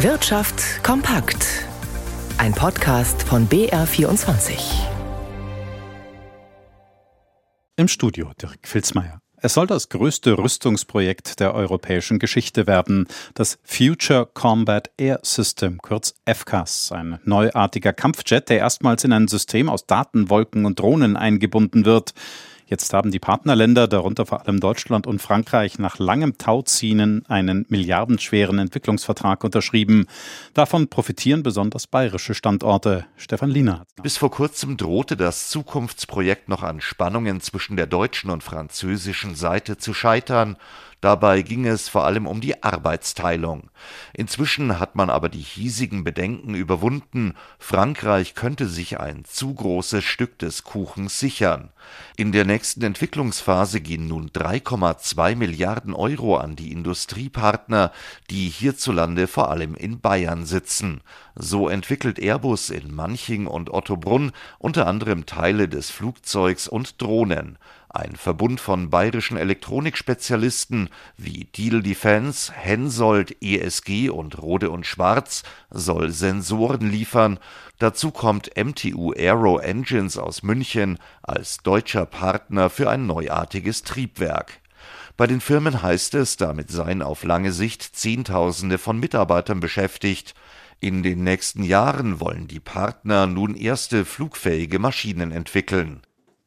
Wirtschaft kompakt. Ein Podcast von BR24. Im Studio Dirk Filzmeier. Es soll das größte Rüstungsprojekt der europäischen Geschichte werden, das Future Combat Air System, kurz FCAS, ein neuartiger Kampfjet, der erstmals in ein System aus Datenwolken und Drohnen eingebunden wird. Jetzt haben die Partnerländer, darunter vor allem Deutschland und Frankreich, nach langem Tauziehen einen milliardenschweren Entwicklungsvertrag unterschrieben. Davon profitieren besonders bayerische Standorte. Stefan Liener. Bis vor kurzem drohte das Zukunftsprojekt noch an Spannungen zwischen der deutschen und französischen Seite zu scheitern. Dabei ging es vor allem um die Arbeitsteilung. Inzwischen hat man aber die hiesigen Bedenken überwunden, Frankreich könnte sich ein zu großes Stück des Kuchens sichern. In der nächsten Entwicklungsphase gehen nun 3,2 Milliarden Euro an die Industriepartner, die hierzulande vor allem in Bayern sitzen. So entwickelt Airbus in Manching und Ottobrunn unter anderem Teile des Flugzeugs und Drohnen. Ein Verbund von bayerischen Elektronikspezialisten wie Deal Defense, Hensoldt, ESG und Rode und Schwarz soll Sensoren liefern. Dazu kommt MTU Aero Engines aus München als deutscher Partner für ein neuartiges Triebwerk. Bei den Firmen heißt es, damit seien auf lange Sicht Zehntausende von Mitarbeitern beschäftigt. In den nächsten Jahren wollen die Partner nun erste flugfähige Maschinen entwickeln.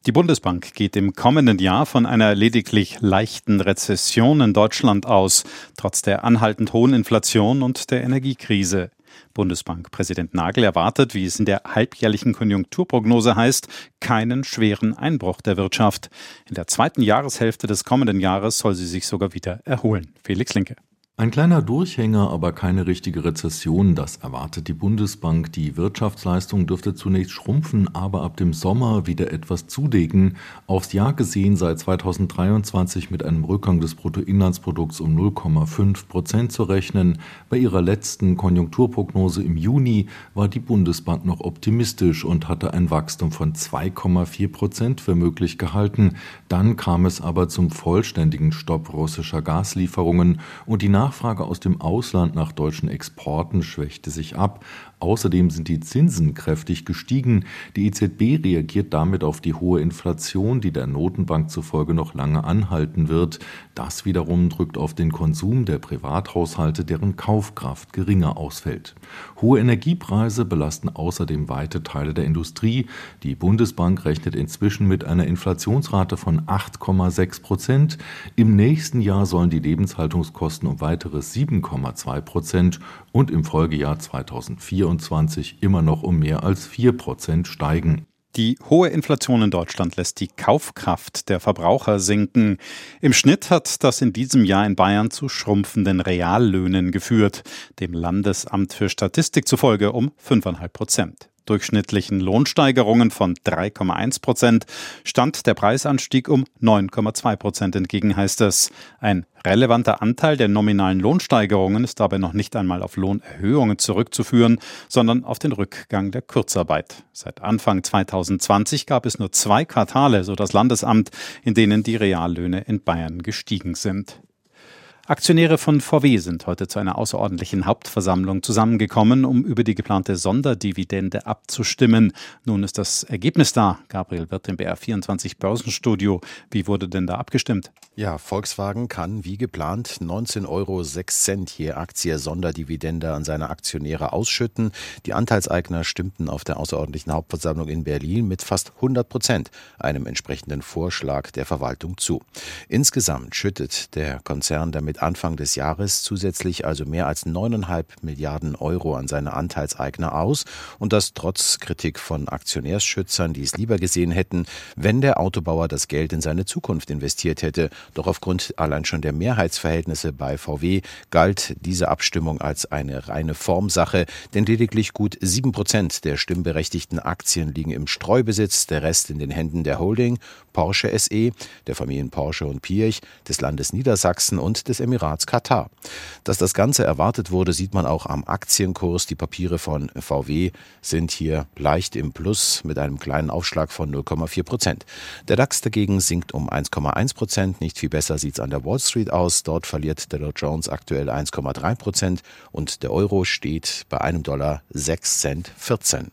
Die Bundesbank geht im kommenden Jahr von einer lediglich leichten Rezession in Deutschland aus, trotz der anhaltend hohen Inflation und der Energiekrise. Bundesbankpräsident Nagel erwartet, wie es in der halbjährlichen Konjunkturprognose heißt, keinen schweren Einbruch der Wirtschaft. In der zweiten Jahreshälfte des kommenden Jahres soll sie sich sogar wieder erholen. Felix Linke. Ein kleiner Durchhänger, aber keine richtige Rezession, das erwartet die Bundesbank. Die Wirtschaftsleistung dürfte zunächst schrumpfen, aber ab dem Sommer wieder etwas zulegen. Aufs Jahr gesehen seit 2023 mit einem Rückgang des Bruttoinlandsprodukts um 0,5 Prozent zu rechnen. Bei ihrer letzten Konjunkturprognose im Juni war die Bundesbank noch optimistisch und hatte ein Wachstum von 2,4 Prozent für möglich gehalten. Dann kam es aber zum vollständigen Stopp russischer Gaslieferungen und die Nach Nachfrage aus dem Ausland nach deutschen Exporten schwächte sich ab. Außerdem sind die Zinsen kräftig gestiegen. Die EZB reagiert damit auf die hohe Inflation, die der Notenbank zufolge noch lange anhalten wird. Das wiederum drückt auf den Konsum der Privathaushalte, deren Kaufkraft geringer ausfällt. Hohe Energiepreise belasten außerdem weite Teile der Industrie. Die Bundesbank rechnet inzwischen mit einer Inflationsrate von 8,6 Prozent. Im nächsten Jahr sollen die Lebenshaltungskosten um weitere 7,2 Prozent und im Folgejahr 2024 immer noch um mehr als 4 Prozent steigen. Die hohe Inflation in Deutschland lässt die Kaufkraft der Verbraucher sinken. Im Schnitt hat das in diesem Jahr in Bayern zu schrumpfenden Reallöhnen geführt, dem Landesamt für Statistik zufolge um 5,5 Prozent durchschnittlichen Lohnsteigerungen von 3,1 Prozent stand der Preisanstieg um 9,2 Prozent entgegen, heißt es. Ein relevanter Anteil der nominalen Lohnsteigerungen ist dabei noch nicht einmal auf Lohnerhöhungen zurückzuführen, sondern auf den Rückgang der Kurzarbeit. Seit Anfang 2020 gab es nur zwei Quartale, so das Landesamt, in denen die Reallöhne in Bayern gestiegen sind. Aktionäre von VW sind heute zu einer außerordentlichen Hauptversammlung zusammengekommen, um über die geplante Sonderdividende abzustimmen. Nun ist das Ergebnis da. Gabriel Wirth im BR24 Börsenstudio. Wie wurde denn da abgestimmt? Ja, Volkswagen kann wie geplant 19,06 Euro je Aktie Sonderdividende an seine Aktionäre ausschütten. Die Anteilseigner stimmten auf der außerordentlichen Hauptversammlung in Berlin mit fast 100 Prozent einem entsprechenden Vorschlag der Verwaltung zu. Insgesamt schüttet der Konzern damit Anfang des Jahres zusätzlich also mehr als 9,5 Milliarden Euro an seine Anteilseigner aus und das trotz Kritik von Aktionärsschützern, die es lieber gesehen hätten, wenn der Autobauer das Geld in seine Zukunft investiert hätte. Doch aufgrund allein schon der Mehrheitsverhältnisse bei VW galt diese Abstimmung als eine reine Formsache, denn lediglich gut sieben Prozent der stimmberechtigten Aktien liegen im Streubesitz, der Rest in den Händen der Holding. Porsche SE, der Familien Porsche und Piech, des Landes Niedersachsen und Emirats Katar. Dass das Ganze erwartet wurde, sieht man auch am Aktienkurs. Die Papiere von VW sind hier leicht im Plus mit einem kleinen Aufschlag von 0,4 Prozent. Der DAX dagegen sinkt um 1,1 Prozent. Nicht viel besser sieht es an der Wall Street aus. Dort verliert der Dow Jones aktuell 1,3 Prozent und der Euro steht bei einem Dollar 6 Cent 14.